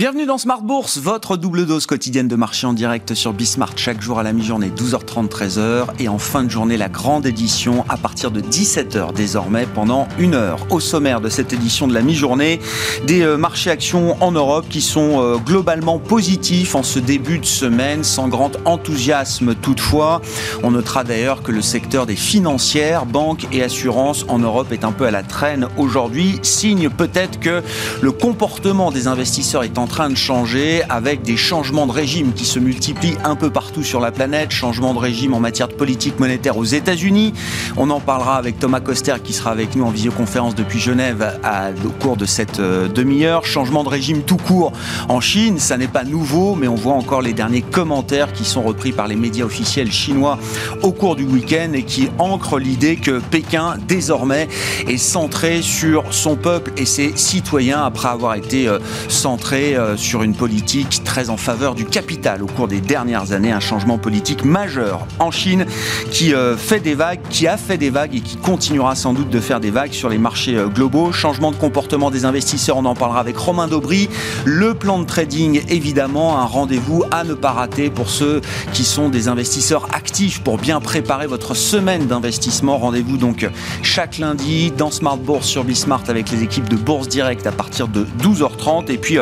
Bienvenue dans Smart Bourse, votre double dose quotidienne de marché en direct sur Bismart chaque jour à la mi-journée 12h30 13h et en fin de journée la grande édition à partir de 17h désormais pendant une heure. Au sommaire de cette édition de la mi-journée, des euh, marchés actions en Europe qui sont euh, globalement positifs en ce début de semaine sans grand enthousiasme toutefois. On notera d'ailleurs que le secteur des financières, banques et assurances en Europe est un peu à la traîne aujourd'hui, signe peut-être que le comportement des investisseurs est en train de changer avec des changements de régime qui se multiplient un peu partout sur la planète. Changement de régime en matière de politique monétaire aux États-Unis. On en parlera avec Thomas Coster qui sera avec nous en visioconférence depuis Genève au cours de cette euh, demi-heure. Changement de régime tout court en Chine. Ça n'est pas nouveau, mais on voit encore les derniers commentaires qui sont repris par les médias officiels chinois au cours du week-end et qui ancrent l'idée que Pékin, désormais, est centré sur son peuple et ses citoyens après avoir été euh, centré euh, sur une politique très en faveur du capital au cours des dernières années, un changement politique majeur en Chine qui euh, fait des vagues, qui a fait des vagues et qui continuera sans doute de faire des vagues sur les marchés euh, globaux. Changement de comportement des investisseurs, on en parlera avec Romain Daubry. Le plan de trading, évidemment, un rendez-vous à ne pas rater pour ceux qui sont des investisseurs actifs pour bien préparer votre semaine d'investissement. Rendez-vous donc chaque lundi dans Smart Bourse sur Bismart avec les équipes de Bourse Direct à partir de 12h30. Et puis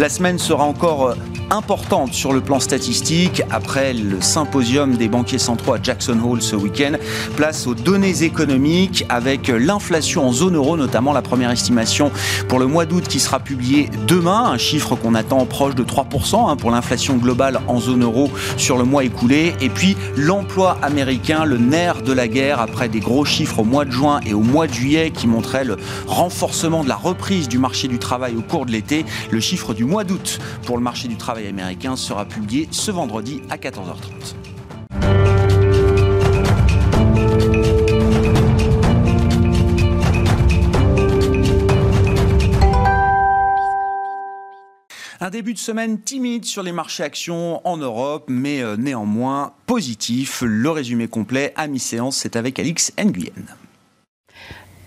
la semaine sera encore euh, importante sur le plan statistique. Après le symposium des banquiers centraux à Jackson Hole ce week-end, place aux données économiques avec l'inflation en zone euro, notamment la première estimation pour le mois d'août qui sera publiée demain, un chiffre qu'on attend proche de 3% hein, pour l'inflation globale en zone euro sur le mois écoulé. Et puis l'emploi américain, le nerf de la guerre après des gros chiffres au mois de juin et au mois de juillet qui montraient le renforcement de la reprise du marché du travail au cours de l'été. Le chiffre du mois d'août pour le marché du travail américain sera publié ce vendredi à 14h30. Un début de semaine timide sur les marchés actions en Europe, mais euh, néanmoins positif. Le résumé complet à mi-séance, c'est avec Alix Nguyen.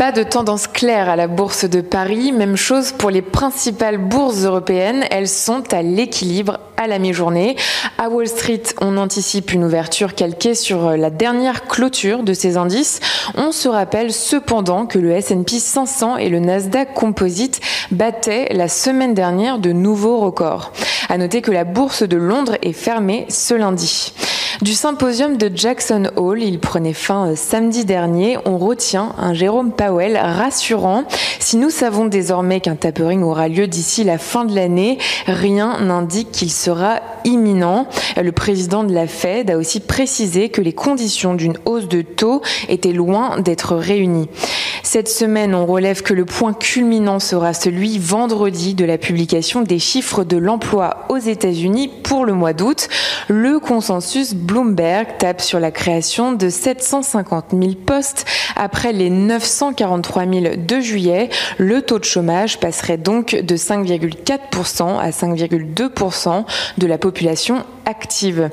Pas de tendance claire à la bourse de Paris, même chose pour les principales bourses européennes, elles sont à l'équilibre à la mi-journée. À Wall Street, on anticipe une ouverture calquée sur la dernière clôture de ces indices. On se rappelle cependant que le S&P 500 et le Nasdaq Composite battaient la semaine dernière de nouveaux records. À noter que la bourse de Londres est fermée ce lundi. Du symposium de Jackson Hole, il prenait fin euh, samedi dernier. On retient un Jérôme Powell rassurant. Si nous savons désormais qu'un tapering aura lieu d'ici la fin de l'année, rien n'indique qu'il sera imminent. Le président de la Fed a aussi précisé que les conditions d'une hausse de taux étaient loin d'être réunies. Cette semaine, on relève que le point culminant sera celui vendredi de la publication des chiffres de l'emploi aux États-Unis pour le mois d'août. Le consensus Bloomberg tape sur la création de 750 000 postes après les 943 000 de juillet. Le taux de chômage passerait donc de 5,4% à 5,2% de la population active.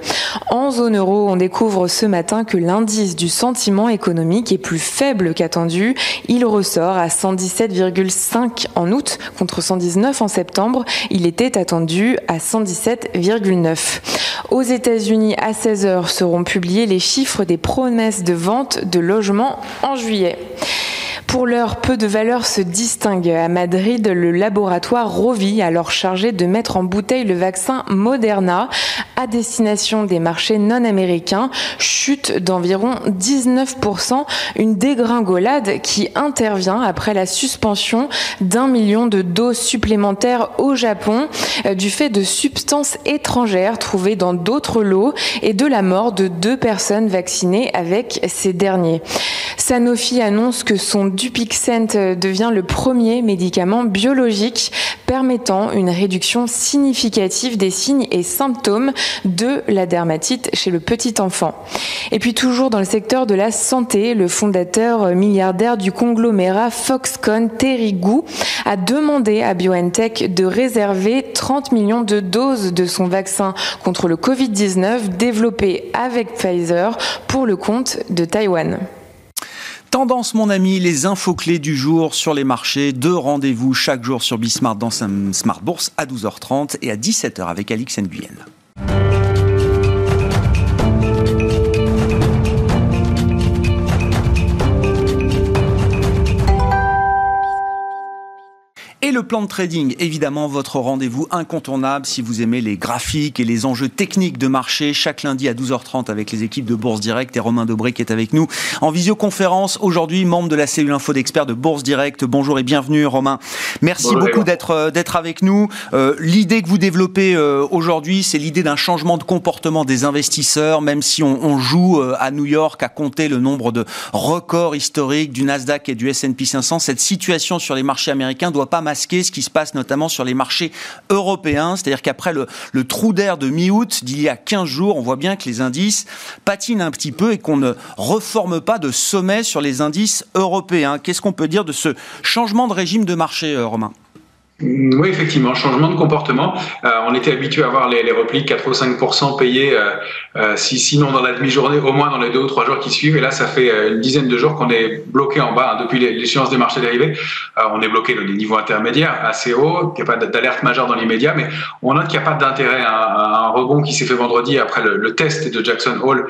En zone euro, on découvre ce matin que l'indice du sentiment économique est plus faible qu'attendu. Il ressort à 117,5 en août contre 119 en septembre. Il était attendu à 117,9. Aux États-Unis, à 16h, seront publiés les chiffres des promesses de vente de logements en juillet. Pour l'heure, peu de valeurs se distinguent. À Madrid, le laboratoire Rovi, alors chargé de mettre en bouteille le vaccin Moderna à destination des marchés non américains, chute d'environ 19%, une dégringolade qui intervient après la suspension d'un million de doses supplémentaires au Japon euh, du fait de substances étrangères trouvées dans d'autres lots et de la mort de deux personnes vaccinées avec ces derniers. Sanofi annonce que son Dupixent devient le premier médicament biologique permettant une réduction significative des signes et symptômes de la dermatite chez le petit enfant. Et puis toujours dans le secteur de la santé, le fondateur milliardaire du conglomérat Foxconn, Terry Gou, a demandé à BioNTech de réserver 30 millions de doses de son vaccin contre le Covid-19 développé avec Pfizer pour le compte de Taïwan. Tendance, mon ami, les infos clés du jour sur les marchés. Deux rendez-vous chaque jour sur Bismart dans Smart Bourse à 12h30 et à 17h avec Alix Nguyen. Et le plan de trading, évidemment, votre rendez-vous incontournable si vous aimez les graphiques et les enjeux techniques de marché. Chaque lundi à 12h30 avec les équipes de Bourse Direct et Romain Dobré qui est avec nous en visioconférence. Aujourd'hui, membre de la cellule info d'experts de Bourse Direct. Bonjour et bienvenue, Romain. Merci beaucoup d'être euh, d'être avec nous. Euh, l'idée que vous développez euh, aujourd'hui, c'est l'idée d'un changement de comportement des investisseurs, même si on, on joue à New York à compter le nombre de records historiques du Nasdaq et du S&P 500. Cette situation sur les marchés américains doit pas ce qui se passe notamment sur les marchés européens. C'est-à-dire qu'après le, le, trou d'air de mi-août d'il y a 15 jours, on voit bien que les indices patinent un petit peu et qu'on ne reforme pas de sommet sur les indices européens. Qu'est-ce qu'on peut dire de ce changement de régime de marché, euh, Romain? Oui, effectivement, changement de comportement. Euh, on était habitué à voir les, replis 4 ou 5 payés, euh, euh, si, sinon dans la demi-journée, au moins dans les deux ou trois jours qui suivent. Et là, ça fait une dizaine de jours qu'on est bloqué en bas hein, depuis l'échéance des marchés dérivés. On est bloqué dans les niveaux intermédiaires assez hauts, il n'y a pas d'alerte majeure dans l'immédiat, mais on note qu'il n'y a pas d'intérêt à, un rebond qui s'est fait vendredi après le, test de Jackson Hole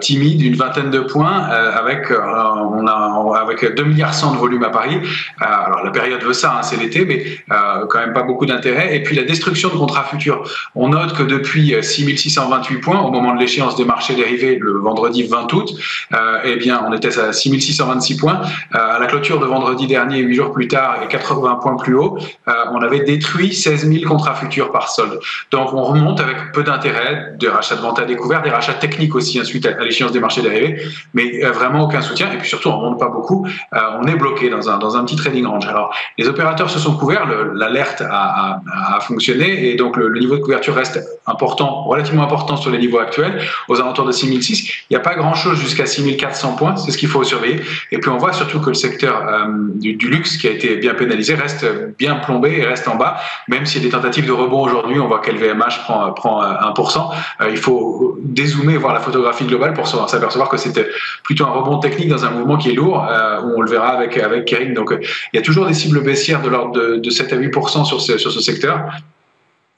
timide, une vingtaine de points, avec on a avec 2 milliards 100 de volume à Paris. alors la période veut ça, hein, c'est l'été, mais euh, quand même pas beaucoup d'intérêt. Et puis la destruction de contrats futurs. On note que depuis 6628 points, au moment de l'échéance des marchés dérivés le vendredi 20 août, euh, eh bien, on était à 6626 points. Euh, à la clôture de vendredi dernier, 8 jours plus tard, et 80 points plus haut, euh, on avait détruit 16 000 contrats futurs par solde. Donc on remonte avec peu d'intérêt, des rachats de vente à découvert, des rachats techniques aussi ensuite à, l'échéance des marchés dérivés, mais vraiment aucun soutien. Et puis surtout, on remonte pas beaucoup. on est bloqué dans un, dans un petit trading range. Alors, les opérateurs se sont couverts. L'alerte a, fonctionné et donc le, niveau de couverture reste important, relativement important sur les niveaux actuels, aux alentours de 6006. Il n'y a pas grand-chose jusqu'à 6400 points, c'est ce qu'il faut surveiller. Et puis on voit surtout que le secteur euh, du, luxe, qui a été bien pénalisé, reste bien plombé et reste en bas, même s'il y a des tentatives de rebond aujourd'hui, on voit qu'LVMH prend, prend 1%. Euh, il faut dézoomer, voir la photographie globale pour s'apercevoir que c'était plutôt un rebond technique dans un mouvement qui est lourd, euh, où on le verra avec, avec Kering. Donc il y a toujours des cibles baissières de l'ordre de, de 7 à 8 sur ce, secteur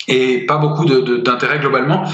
et pas beaucoup d'intérêt globalement.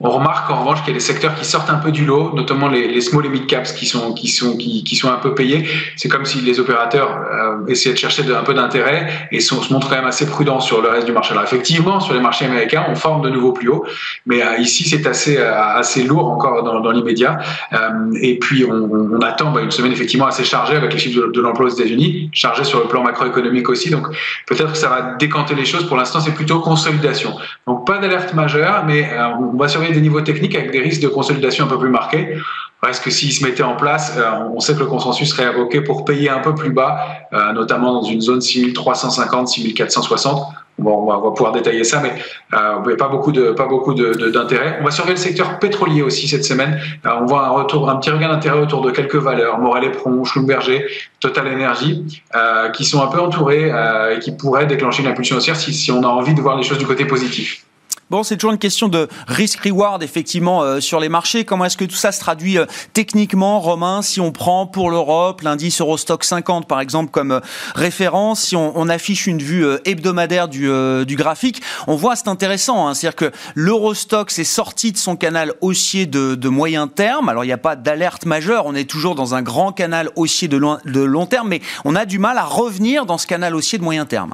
On remarque en revanche qu'il y a des secteurs qui sortent un peu du lot, notamment les, les small et mid caps qui sont qui sont qui, qui sont un peu payés. C'est comme si les opérateurs euh, essayaient de chercher un peu d'intérêt et sont, se montrent quand même assez prudents sur le reste du marché. Alors effectivement, sur les marchés américains, on forme de nouveau plus haut, mais euh, ici c'est assez euh, assez lourd encore dans, dans l'immédiat. Euh, et puis on, on attend bah, une semaine effectivement assez chargée avec les chiffres de, de l'emploi aux États-Unis, chargée sur le plan macroéconomique aussi. Donc peut-être que ça va décanter les choses. Pour l'instant, c'est plutôt consolidation. Donc pas d'alerte majeure, mais on va surveiller des niveaux techniques avec des risques de consolidation un peu plus marqués. Parce que s'ils se mettaient en place, euh, on sait que le consensus serait invoqué pour payer un peu plus bas, euh, notamment dans une zone 6350, 6460. on va, on va pouvoir détailler ça, mais euh, pas beaucoup de pas beaucoup d'intérêt. on va surveiller le secteur pétrolier aussi cette semaine. On voit un retour, un petit regain d'intérêt autour de quelques valeurs, Morel et Pron, Schlumberger, Total Energy, qui sont un peu entourés et qui pourraient déclencher une impulsion haussière si, si on a envie de voir les choses du côté positif. Bon, c'est toujours une question de risk-reward, effectivement, euh, sur les marchés. Comment est-ce que tout ça se traduit euh, techniquement, Romain, si on prend pour l'Europe l'indice Eurostock 50, par exemple, comme euh, référence, si on, on, affiche une vue hebdomadaire du, du graphique, on voit, c'est intéressant, hein, c'est-à-dire que l'Eurostock s'est sorti de son canal haussier de, de moyen terme. Alors, il n'y a pas d'alerte majeure, on est toujours dans un grand canal haussier de long, de long terme, mais on a du mal à revenir dans ce canal haussier de moyen terme.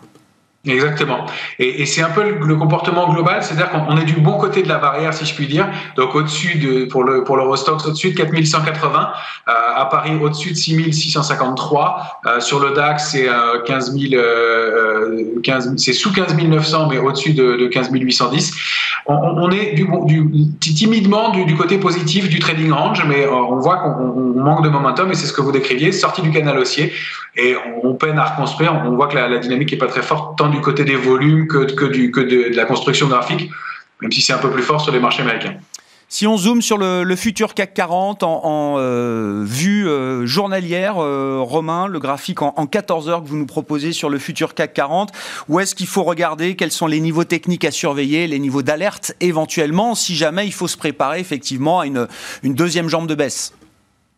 Exactement. Et, c'est un peu le, comportement global, c'est-à-dire qu'on est du bon côté de la barrière, si je puis dire. Donc au-dessus de pour le pour l'Eurostox, au-dessus de 4180, euh, à Paris au-dessus de 6653, euh, sur le DAX c'est euh, 15 000, euh, 15 c'est sous 15 900 mais au-dessus de, de 15 810. On, est timidement du, côté positif du trading range, mais euh, on voit qu'on manque de momentum et c'est ce que vous décriviez, sorti du canal haussier et on, peine à reconstruire. On voit que la, la dynamique est pas très forte tant du côté des volumes que, que, du, que de, la construction graphique, même si c'est un peu plus fort sur les marchés américains. Si on zoome sur le, futur CAC 40 en, en euh, vue euh, journalière, euh, Romain, le graphique en, en, 14 heures que vous nous proposez sur le futur CAC 40, où est-ce qu'il faut regarder? Quels sont les niveaux techniques à surveiller, les niveaux d'alerte éventuellement, si jamais il faut se préparer effectivement à une, une deuxième jambe de baisse?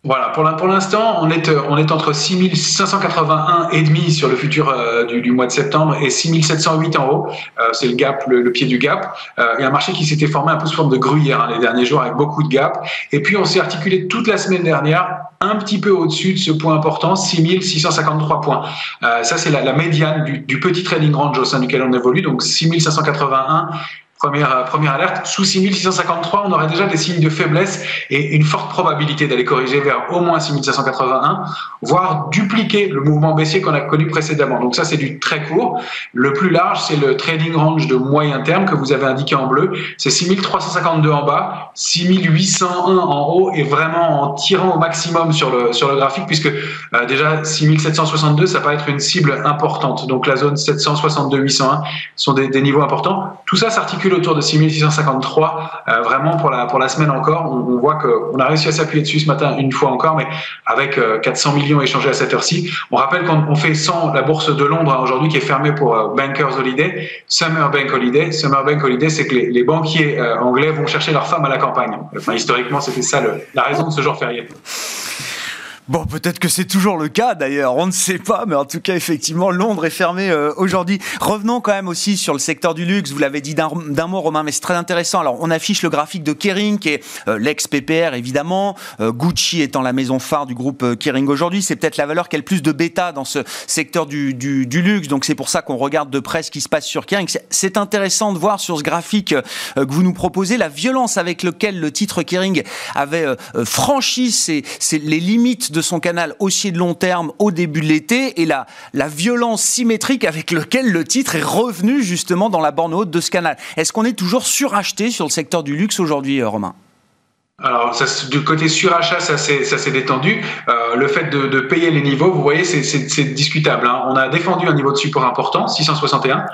Voilà, pour l'instant, on est, on est entre 6581 et demi sur le futur euh, du, mois de septembre et 6708 en haut. Euh, c'est le gap, le, pied du gap. Euh, a un marché qui s'était formé un peu sous forme de gruyère hein, les derniers jours avec beaucoup de gap. Et puis, on s'est articulé toute la semaine dernière un petit peu au-dessus de ce point important, 6653 points. ça, c'est la, la, médiane du, du, petit trading range au sein duquel on évolue. Donc, 6581 Première, euh, première alerte, sous 6653, on aurait déjà des signes de faiblesse et une forte probabilité d'aller corriger vers au moins 6581, voire dupliquer le mouvement baissier qu'on a connu précédemment. Donc ça, c'est du très court. Le plus large, c'est le trading range de moyen terme que vous avez indiqué en bleu. C'est 6352 en bas, 6801 en haut et vraiment en tirant au maximum sur le, sur le graphique puisque euh, déjà 6762, ça paraît être une cible importante. Donc la zone 762-801 sont des, des niveaux importants. Tout ça s'articule autour de 6653. Euh, vraiment, pour la, pour la semaine encore, on, voit qu'on a réussi à s'appuyer dessus ce matin une fois encore, mais avec 400 euh, millions échangés à cette heure-ci. On rappelle qu'on fait sans la bourse de Londres hein, aujourd'hui qui est fermée pour euh, Bankers Holiday, Summer Bank Holiday. Summer Bank Holiday, c'est que les, banquiers anglais vont chercher leurs femmes à la campagne. Enfin, historiquement, c'était ça la raison de ce jour férié. Bon, peut-être que c'est toujours le cas d'ailleurs, on ne sait pas, mais en tout cas, effectivement, Londres est fermé euh, aujourd'hui. Revenons quand même aussi sur le secteur du luxe, vous l'avez dit d'un mot, Romain, mais c'est très intéressant. Alors, on affiche le graphique de Kering, qui est euh, l'ex-PPR évidemment, euh, Gucci étant la maison phare du groupe Kering aujourd'hui, c'est peut-être la valeur qui a le plus de bêta dans ce secteur du luxe, donc c'est pour ça qu'on regarde de près ce qui se passe sur Kering. C'est intéressant de voir sur ce graphique que vous nous proposez la violence avec laquelle le titre Kering avait franchi les limites de son canal haussier de long terme au début de l'été et la, la violence symétrique avec laquelle le titre est revenu justement dans la borne haute de ce canal. Est-ce qu'on est toujours suracheté sur le secteur du luxe aujourd'hui, euh, Romain? Alors, du côté surachat, ça s'est détendu. Euh, le fait de, de, payer les niveaux, vous voyez, c'est discutable. Hein. On a défendu un niveau de support important, 661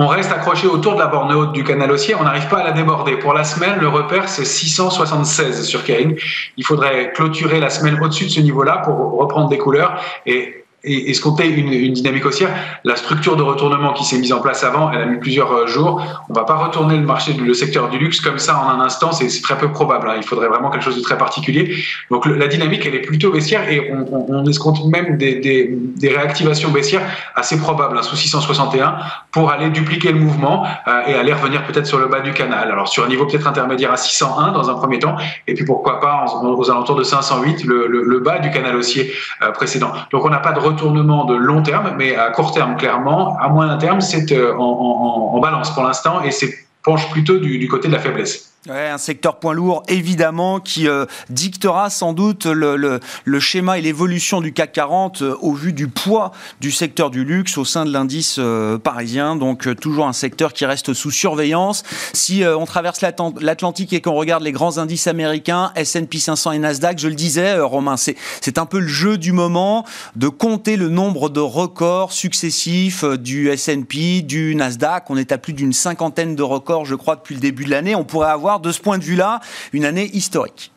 on reste accroché autour de la borne haute du canal haussier, on n'arrive pas à la déborder. Pour la semaine, le repère, c'est 676 sur Kering. Il faudrait clôturer la semaine au-dessus de ce niveau-là pour reprendre des couleurs. Et escompter une, une dynamique haussière. La structure de retournement qui s'est mise en place avant, elle a mis plusieurs euh, jours. On va pas retourner le marché, le secteur du luxe comme ça en un instant, c'est très peu probable. Hein. Il faudrait vraiment quelque chose de très particulier. Donc la dynamique, elle est plutôt baissière et on, on, on escompte même des, des, des, réactivations baissières assez probables, hein, sous 661, pour aller dupliquer le mouvement euh, et aller revenir peut-être sur le bas du canal. Alors sur un niveau peut-être intermédiaire à 601 dans un premier temps, et puis pourquoi pas aux alentours de 508, le, le, le bas du canal haussier euh, précédent. Donc on n'a pas de retournement de long terme, mais à court terme, clairement. À moyen terme, c'est euh, en, balance pour l'instant et c'est penche plutôt du côté de la faiblesse un secteur point lourd, évidemment, qui euh, dictera sans doute le, schéma et l'évolution du CAC 40 euh, au vu du poids du secteur du luxe au sein de l'indice euh, parisien. Donc, toujours un secteur qui reste sous surveillance. Si on traverse l'Atlantique et qu'on regarde les grands indices américains, S&P 500 et Nasdaq, je le disais, Romain, c'est un peu le jeu du moment de compter le nombre de records successifs du S&P, du Nasdaq. On est à plus d'une cinquantaine de records, je crois, depuis le début de l'année. On pourrait avoir de ce point de vue-là une année historique.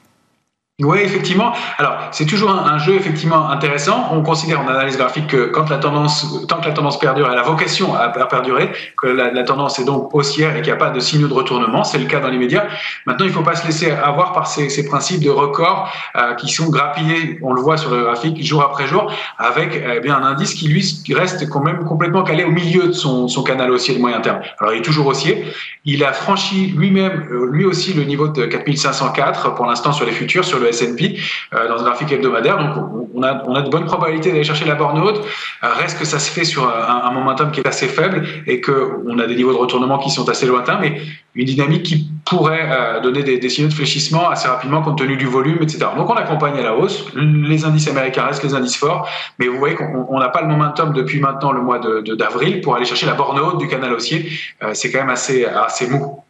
Oui, effectivement. Alors, c'est toujours un, jeu effectivement intéressant. On considère en analyse graphique que quand la tendance, tant que la tendance perdure, elle a vocation à, perdurer, que la, tendance est donc haussière et qu'il n'y a pas de signaux de retournement. C'est le cas dans les médias. Maintenant, il ne faut pas se laisser avoir par ces, principes de records euh, qui sont grappillés, on le voit sur le graphique, jour après jour, avec eh bien un indice qui lui reste quand même complètement calé au milieu de son, son canal haussier de moyen terme. Alors, il est toujours haussier. Il a franchi lui-même, euh, lui aussi, le niveau de 4504 pour l'instant sur les futurs, sur le S&P euh, dans un graphique hebdomadaire. Donc on a, de bonnes probabilités d'aller chercher la borne haute. Euh, reste que ça se fait sur un, momentum qui est assez faible et que on a des niveaux de retournement qui sont assez lointains, mais une dynamique qui pourrait euh, donner des, signaux de fléchissement assez rapidement compte tenu du volume, etc. Donc on accompagne à la hausse. Les indices américains restent les indices forts, mais vous voyez qu'on n'a pas le momentum depuis maintenant le mois de d'avril pour aller chercher la borne haute du canal haussier. C'est quand même assez mou.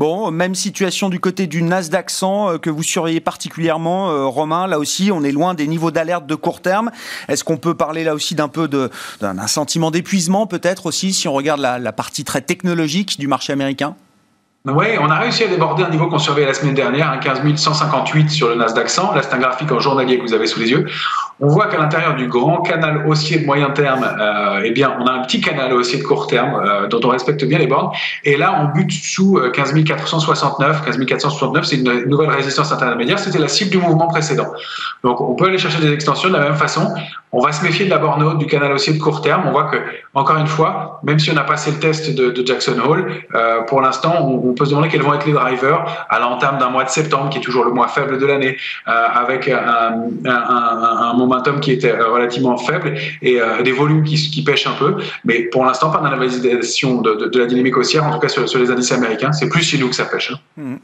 Bon, même situation du côté du Nasdaq 100 euh, que vous surveillez particulièrement, euh, Romain. Là aussi, on est loin des niveaux d'alerte de court terme. Est-ce qu'on peut parler là aussi d'un peu d'un sentiment d'épuisement peut-être aussi si on regarde la, partie très technologique du marché américain? Oui, on a réussi à déborder un niveau qu'on surveillait la semaine dernière, un 15 158 sur le Nasdaq 100. Là, c'est un graphique en journalier que vous avez sous les yeux. on voit qu'à l'intérieur du grand canal haussier de moyen terme, euh, eh bien, on a un petit canal haussier de court terme euh, dont on respecte bien les bornes. Et là, on bute sous 15 469. 15 469, c'est une nouvelle résistance intermédiaire. C'était la cible du mouvement précédent. Donc, on peut aller chercher des extensions de la même façon. On va se méfier de la borne haute du canal haussier de court terme. On voit que, encore une fois, même si on a passé le test de, Jackson Hole, euh, pour l'instant, on, on, peut se demander quels vont être les drivers à l'entame d'un mois de septembre, qui est toujours le mois faible de l'année, euh, avec un, momentum qui était relativement faible et euh, des volumes qui, pêchent un peu. Mais pour l'instant, pas d'invalidation de, de, de, la dynamique haussière, en tout cas sur, les indices américains. C'est plus chez nous que ça pêche. Hein. Mmh.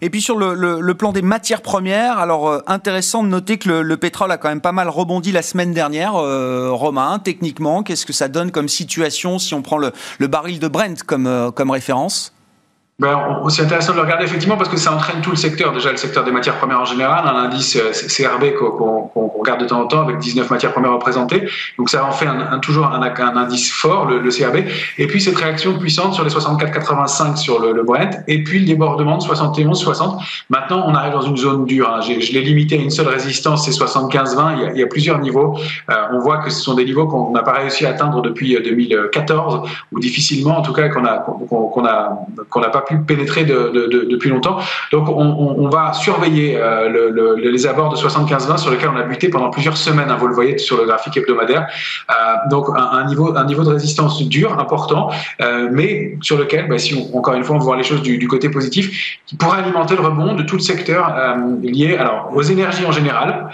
Et puis sur le, plan des matières premières, alors euh, intéressant de noter que le, le, pétrole a quand même pas mal rebondi la semaine dernière. Romain, techniquement, qu'est-ce que ça donne comme situation si on prend le, baril de Brent comme référence? Ben, c'est intéressant de le regarder effectivement parce que ça entraîne tout le secteur. Déjà, le secteur des matières premières en général, un indice euh, CRB qu'on qu regarde de temps en temps avec 19 matières premières représentées. Donc, ça en fait un, un, toujours un, un, indice fort, le, le, CRB. Et puis, cette réaction puissante sur les 64,85 sur le, le, Brent. Et puis, le débordement de 71,60. Maintenant, on arrive dans une zone dure. Hein. Je l'ai limité à une seule résistance, c'est 75,20. Il, il, y a plusieurs niveaux. Euh, on voit que ce sont des niveaux qu'on n'a pas réussi à atteindre depuis 2014 euh, ou difficilement, en tout cas, qu'on a, qu'on a, n'a pas pu pénétrer de, de, de, depuis longtemps. Donc, on, va surveiller euh, le, le, les abords de 75-20 sur lesquels on a buté pendant plusieurs semaines. Hein, vous le voyez sur le graphique hebdomadaire. Euh, donc, un, niveau, un niveau de résistance dur, important, euh, mais sur lequel, bah, si encore une fois, on voit les choses du, côté positif, qui pourrait alimenter le rebond de tout le secteur lié alors, aux énergies en général,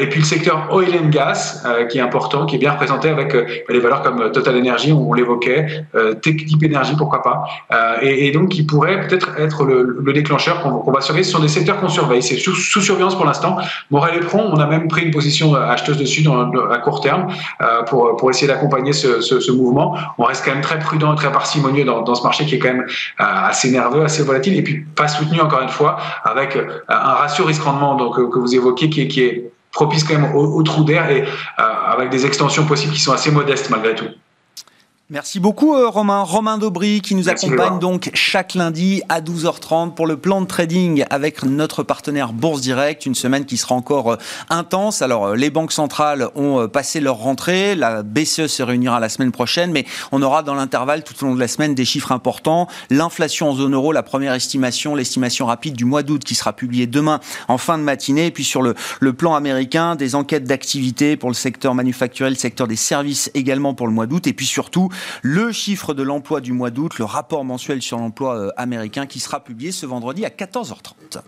et puis le secteur oil and gas, qui est important, qui est bien représenté avec des valeurs comme Total Energy, on, on l'évoquait, Type Énergie, pourquoi pas, et, et donc qui pourrait peut-être être le, le déclencheur qu'on qu va surveiller. Ce sont des secteurs qu'on surveille. C'est sous, surveillance pour l'instant. Morel et Pron, on a même pris une position acheteuse dessus dans, à court terme euh, pour, pour essayer d'accompagner ce, mouvement. On reste quand même très prudent et très parcimonieux dans, ce marché qui est quand même euh, assez nerveux, assez volatile et puis pas soutenu encore une fois avec euh, un ratio risque-rendement que vous évoquez qui est, qui est propice quand même au trou d'air et avec des extensions possibles qui sont assez modestes malgré tout. Merci beaucoup euh, Romain. Romain Daubry qui nous Merci accompagne donc chaque lundi à 12h30 pour le plan de trading avec notre partenaire Bourse Direct. Une semaine qui sera encore euh, intense. Alors euh, les banques centrales ont passé leur rentrée. La BCE se réunira la semaine prochaine, mais on aura dans l'intervalle tout au long de la semaine des chiffres importants. L'inflation en zone euro, la première estimation, l'estimation rapide du mois d'août qui sera publiée demain en fin de matinée. Et puis sur le, le plan américain, des enquêtes d'activité pour le secteur manufacturier, le secteur des services également pour le mois d'août. Et puis surtout le chiffre de l'emploi du mois d'août, le rapport mensuel sur l'emploi euh, américain qui sera publié ce vendredi à 14h30.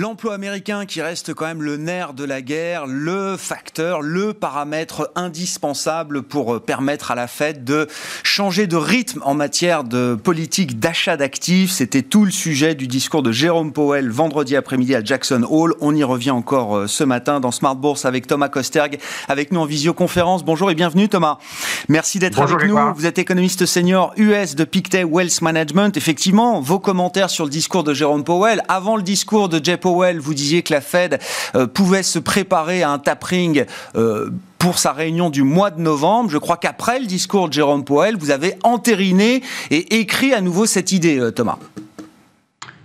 L'emploi américain qui reste quand même le nerf de la guerre, le facteur, le paramètre indispensable pour euh, permettre à la Fed de changer de rythme en matière de politique d'achat d'actifs. C'était tout le sujet du discours de Jérôme Powell vendredi après-midi à Jackson Hole. On y revient encore euh, ce matin dans Smart Bourse avec Thomas Kosterg, avec nous en visioconférence. Bonjour et bienvenue Thomas. Merci d'être avec nous. Vous êtes économiste senior US de Pictet Wealth Management. Effectivement, vos commentaires sur le discours de Jérôme Powell avant le discours de Jay Powell, vous disiez que la Fed euh, pouvait se préparer à un tapering euh, pour sa réunion du mois de novembre. Je crois qu'après le discours de Jérôme Powell, vous avez entériné et écrit à nouveau cette idée, euh, Thomas.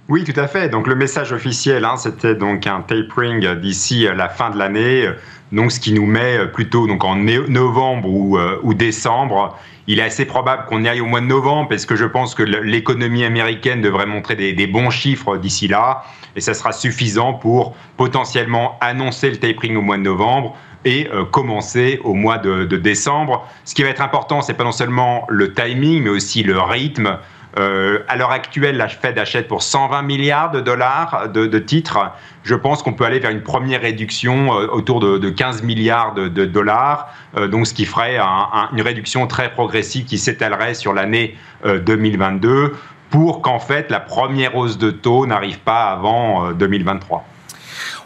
Oui, tout à fait. Donc le message officiel, hein, c'était donc un tapering d'ici la fin de l'année. Donc, ce qui nous met plutôt donc en novembre ou, euh, ou décembre. Il est assez probable qu'on y aille au mois de novembre parce que je pense que l'économie américaine devrait montrer des, des bons chiffres d'ici là et ça sera suffisant pour potentiellement annoncer le tapering au mois de novembre et euh, commencer au mois de, de, décembre. Ce qui va être important, c'est pas non seulement le timing, mais aussi le rythme. Euh, à l'heure actuelle, la Fed achète pour 120 milliards de dollars de, titres. Je pense qu'on peut aller vers une première réduction euh, autour de, de, 15 milliards de, dollars, euh, donc ce qui ferait un, un, une réduction très progressive qui s'étalerait sur l'année 2022 euh, pour qu'en fait la première hausse de taux n'arrive pas avant 2023.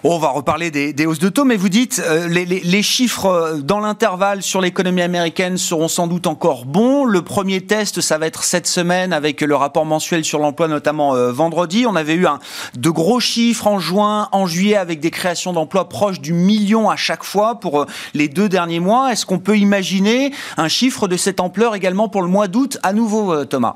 Euh, On va reparler des, hausses de taux, mais vous dites euh, les, les, chiffres euh, dans l'intervalle sur l'économie américaine seront sans doute encore bons. Le premier test, ça va être cette semaine avec le rapport mensuel sur l'emploi, notamment euh, vendredi. On avait eu un, de gros chiffres en juin, en juillet, avec des créations d'emplois proches du million à chaque fois pour les deux derniers mois. Est-ce qu'on peut imaginer un chiffre de cette ampleur également pour le mois d'août à nouveau, Thomas?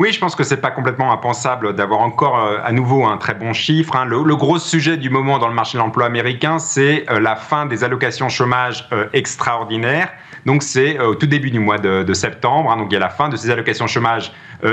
Oui, je pense que c'est pas complètement impensable d'avoir encore euh, à nouveau un très bon chiffre. Hein. Le, gros sujet du moment dans le marché de l'emploi américain, c'est euh, la fin des allocations chômage euh, extraordinaires. Donc c'est au tout début du mois de, septembre. Hein. donc il y a la fin de ces allocations chômage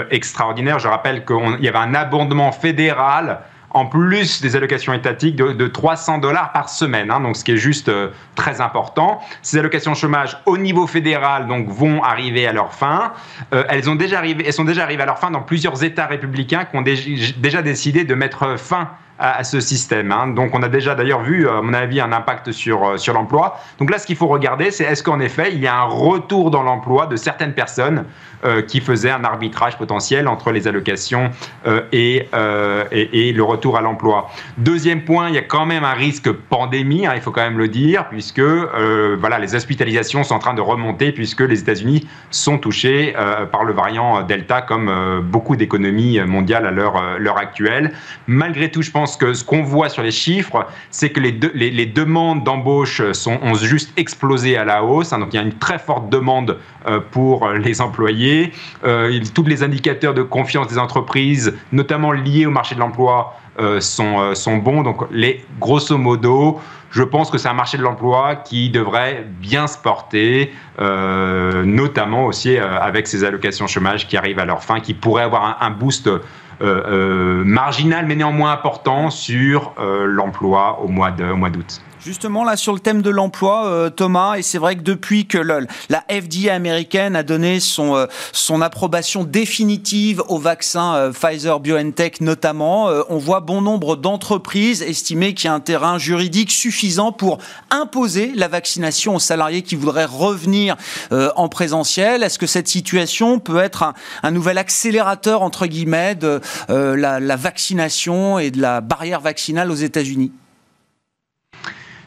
extraordinaires. Je rappelle qu'il y avait un abondement fédéral en plus des allocations étatiques de, 300 dollars par semaine, hein, donc ce qui est juste euh, très important. Ces allocations chômage au niveau fédéral donc vont arriver à leur fin. Euh, elles ont déjà arrivé, elles sont déjà arrivées à leur fin dans plusieurs États républicains qui ont déjà décidé de mettre fin à, ce système. Hein. Donc on a déjà d'ailleurs vu, à mon avis, un impact sur, euh, sur l'emploi. Donc là, ce qu'il faut regarder, c'est est-ce qu'en effet, il y a un retour dans l'emploi de certaines personnes euh, qui faisaient un arbitrage potentiel entre les allocations euh, et, et, le retour à l'emploi. Deuxième point, il y a quand même un risque pandémie, hein, il faut quand même le dire, puisque voilà, les hospitalisations sont en train de remonter, puisque les États-Unis sont touchés par le variant Delta, comme beaucoup d'économies mondiales à l'heure actuelle. Malgré tout, je pense que ce qu'on voit sur les chiffres, c'est que les, demandes d'embauche ont juste explosé à la hausse. Hein. donc il y a une très forte demande euh, pour les employés. Euh, tous les indicateurs de confiance des entreprises, notamment liés au marché de l'emploi, euh, sont, sont bons. Donc les, grosso modo, je pense que c'est un marché de l'emploi qui devrait bien se porter, notamment aussi avec ces allocations chômage qui arrivent à leur fin, qui pourraient avoir un boost euh, euh, marginal mais néanmoins important sur euh, l'emploi au mois d'août. Justement, là, sur le thème de l'emploi, euh, Thomas, et c'est vrai que depuis que la FDA américaine a donné son, euh, son approbation définitive au vaccin euh, Pfizer-BioNTech notamment, on voit bon nombre d'entreprises estimer qu'il y a un terrain juridique suffisant pour imposer la vaccination aux salariés qui voudraient revenir en présentiel. Est-ce que cette situation peut être un, nouvel accélérateur, entre guillemets, de la, la vaccination et de la barrière vaccinale aux États-Unis?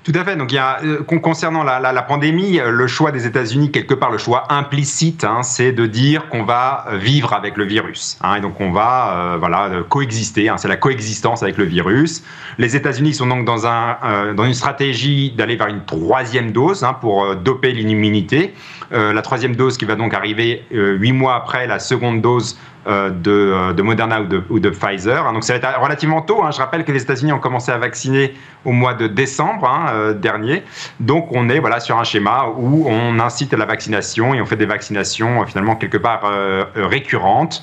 Tout à fait. Donc, euh, concernant la, pandémie, euh, le choix des États-Unis, quelque part, le choix implicite, hein, c'est de dire qu'on va euh, vivre avec le virus. Hein, et donc, on va voilà, coexister. Hein, c'est la coexistence avec le virus. Les États-Unis sont donc dans, un, dans une stratégie d'aller vers une troisième dose pour doper l'immunité. la troisième dose qui va donc arriver huit mois après la seconde dose euh, euh, de, Moderna ou de, Pfizer. Donc ça va être relativement tôt. Je rappelle que les États-Unis ont commencé à vacciner au mois de décembre euh, dernier. Donc on est voilà sur un schéma où on incite à la vaccination et on fait des vaccinations finalement quelque part récurrentes.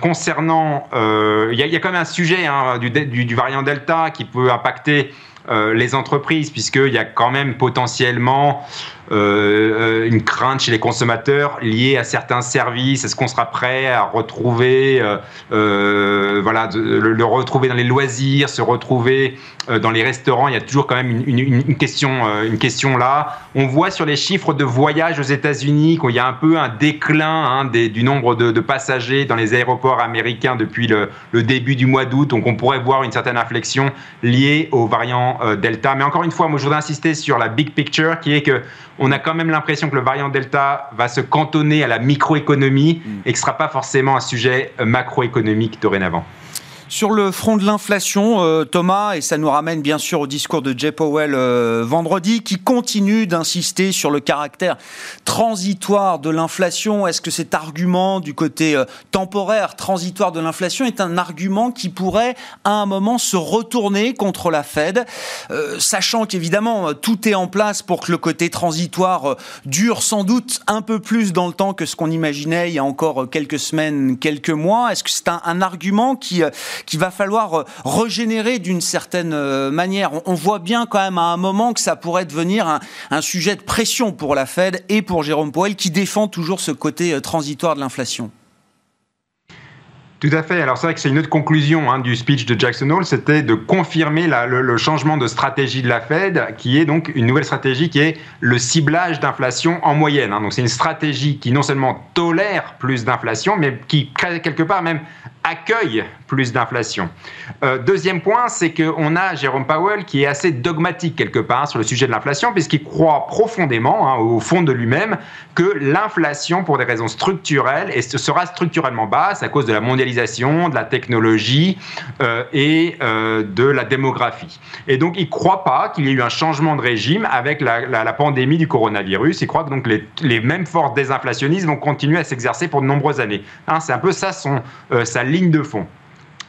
concernant, il y, a quand même un sujet hein, du, du, variant Delta qui peut impacter les entreprises puisqu'il y a quand même potentiellement euh, une crainte chez les consommateurs liée à certains services Est-ce qu'on sera prêt à retrouver, euh, euh, voilà, le, retrouver dans les loisirs, se retrouver dans les restaurants? Il y a toujours quand même une, question, une question là. On voit sur les chiffres de voyage aux États-Unis qu'il y a un peu un déclin hein, du nombre de, passagers dans les aéroports américains depuis le, le début du mois d'août. Donc on pourrait voir une certaine inflexion liée au variant Delta. Mais encore une fois, moi je voudrais insister sur la big picture qui est que on a quand même l'impression que le variant Delta va se cantonner à la microéconomie mm. et que ce ne sera pas forcément un sujet macroéconomique dorénavant. Sur le front de l'inflation, euh, Thomas, et ça nous ramène bien sûr au discours de Jay Powell euh, vendredi, qui continue d'insister sur le caractère transitoire de l'inflation. Est-ce que cet argument du côté euh, temporaire, transitoire de l'inflation, est un argument qui pourrait à un moment se retourner contre la Fed, sachant qu'évidemment tout est en place pour que le côté transitoire dure sans doute un peu plus dans le temps que ce qu'on imaginait il y a encore quelques semaines, quelques mois. Est-ce que c'est un, un argument qui qu'il va falloir euh, régénérer d'une certaine euh, manière. On, voit bien quand même à un moment que ça pourrait devenir un, sujet de pression pour la Fed et pour Jérôme Powell qui défend toujours ce côté euh, transitoire de l'inflation. Tout à fait. Alors c'est vrai que c'est une autre conclusion hein, du speech de Jackson Hole, c'était de confirmer le, changement de stratégie de la Fed, qui est donc une nouvelle stratégie qui est le ciblage d'inflation en moyenne. Hein. Donc c'est une stratégie qui non seulement tolère plus d'inflation, mais qui quelque part même accueille plus d'inflation. Euh, deuxième point, c'est qu'on a Jérôme Powell qui est assez dogmatique quelque part sur le sujet de l'inflation, puisqu'il croit profondément, hein, au fond de lui-même, que l'inflation, pour des raisons structurelles, sera structurellement basse à cause de la mondialisation, de la technologie euh, et euh, de la démographie. Et donc, il ne croit pas qu'il y ait eu un changement de régime avec la, pandémie du coronavirus. Il croit que donc les, les mêmes forces désinflationnistes vont continuer à s'exercer pour de nombreuses années. Hein, c'est un peu ça son, sa ligne de fond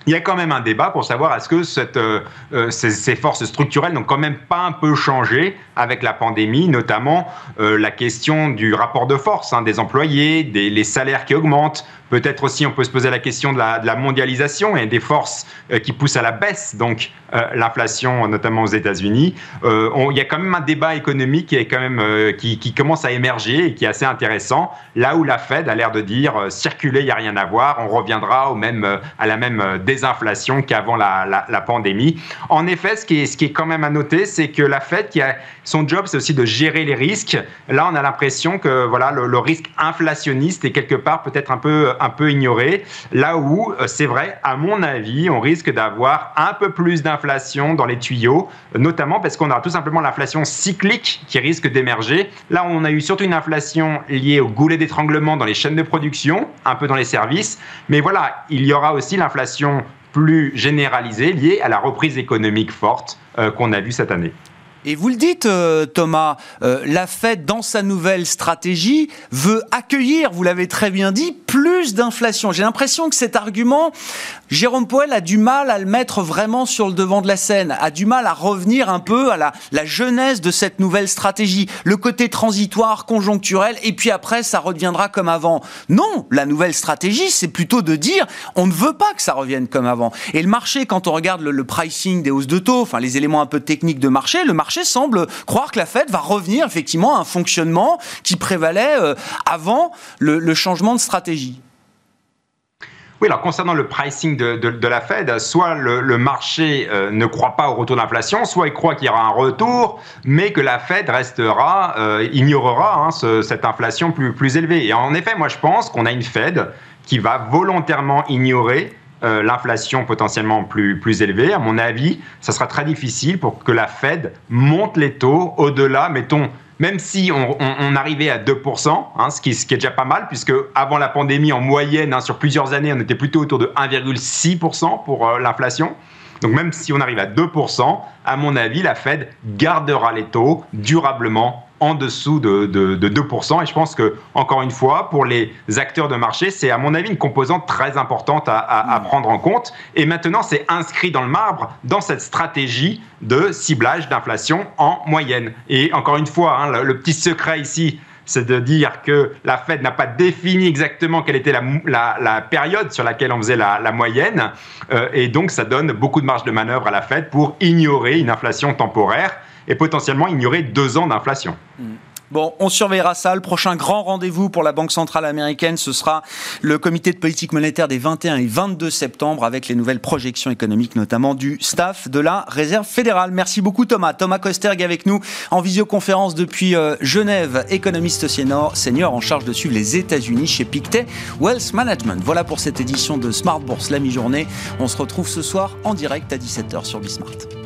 il y a quand même un débat pour savoir est-ce que euh, euh, ces, forces structurelles n'ont quand même pas un peu changé avec la pandémie, notamment euh, la question du rapport de force hein, des employés, des les salaires qui augmentent, Peut-être aussi, on peut se poser la question de la, mondialisation et des forces qui poussent à la baisse, donc l'inflation, notamment aux États-Unis. Il y a quand même un débat économique qui, commence à émerger et qui est assez intéressant. Là où la Fed a l'air de dire circuler, il n'y a rien à voir, on reviendra au même, à la même désinflation qu'avant la, pandémie. En effet, ce qui est, quand même à noter, c'est que la Fed, son job, c'est aussi de gérer les risques. Là, on a l'impression que voilà, le, le risque inflationniste est quelque part peut-être un peu un peu ignoré. Là où, euh, c'est vrai, à mon avis, on risque d'avoir un peu plus d'inflation dans les tuyaux, notamment parce qu'on aura tout simplement l'inflation cyclique qui risque d'émerger. Là, on a eu surtout une inflation liée au goulet d'étranglement dans les chaînes de production, un peu dans les services. Mais voilà, il y aura aussi l'inflation plus généralisée liée à la reprise économique forte euh, qu'on a vue cette année. Et vous le dites, euh, Thomas, euh, la Fed, dans sa nouvelle stratégie, veut accueillir, vous l'avez très bien dit, plus d'inflation. J'ai l'impression que cet argument, Jérôme Powell a du mal à le mettre vraiment sur le devant de la scène, a du mal à revenir un peu à la, la jeunesse de cette nouvelle stratégie, le côté transitoire, conjoncturel, et puis après, ça reviendra comme avant. Non, la nouvelle stratégie, c'est plutôt de dire, on ne veut pas que ça revienne comme avant. Et le marché, quand on regarde le, le pricing des hausses de taux, enfin les éléments un peu techniques de marché, le marché marché semble croire que la Fed va revenir effectivement à un fonctionnement qui prévalait euh, avant le, changement de stratégie. Oui, alors concernant le pricing de, la Fed, soit le, marché euh, ne croit pas au retour d'inflation, soit il croit qu'il y aura un retour, mais que la Fed restera, euh, ignorera hein, cette inflation plus, plus élevée. Et en effet, moi je pense qu'on a une Fed qui va volontairement ignorer euh, l'inflation potentiellement plus, plus élevée, à mon avis, ça sera très difficile pour que la Fed monte les taux au-delà, mettons, même si on, arrivait à 2%, hein, ce, qui, est déjà pas mal, puisque avant la pandémie, en moyenne, hein, sur plusieurs années, on était plutôt autour de 1,6% pour euh, l'inflation. Donc même si on arrive à 2%, à mon avis, la Fed gardera les taux durablement en dessous de, 2%. Et je pense que, encore une fois, pour les acteurs de marché, c'est à mon avis une composante très importante à, prendre en compte. Et maintenant, c'est inscrit dans le marbre, dans cette stratégie de ciblage d'inflation en moyenne. Et encore une fois, hein, le, petit secret ici, c'est de dire que la Fed n'a pas défini exactement quelle était la, période sur laquelle on faisait la, moyenne. Euh, et donc, ça donne beaucoup de marge de manœuvre à la Fed pour ignorer une inflation temporaire et potentiellement ignorer deux ans d'inflation. Mm. Bon, on surveillera ça. Le prochain grand rendez-vous pour la Banque centrale américaine, ce sera le comité de politique monétaire des 21 et 22 septembre avec les nouvelles projections économiques, notamment du staff de la Réserve fédérale. Merci beaucoup Thomas. Thomas Kosterg avec nous en visioconférence depuis euh, Genève, économiste senior, senior en charge de suivre les États-Unis chez Pictet Wealth Management. Voilà pour cette édition de Smart Bourse, la mi-journée. On se retrouve ce soir en direct à 17h sur Bismart.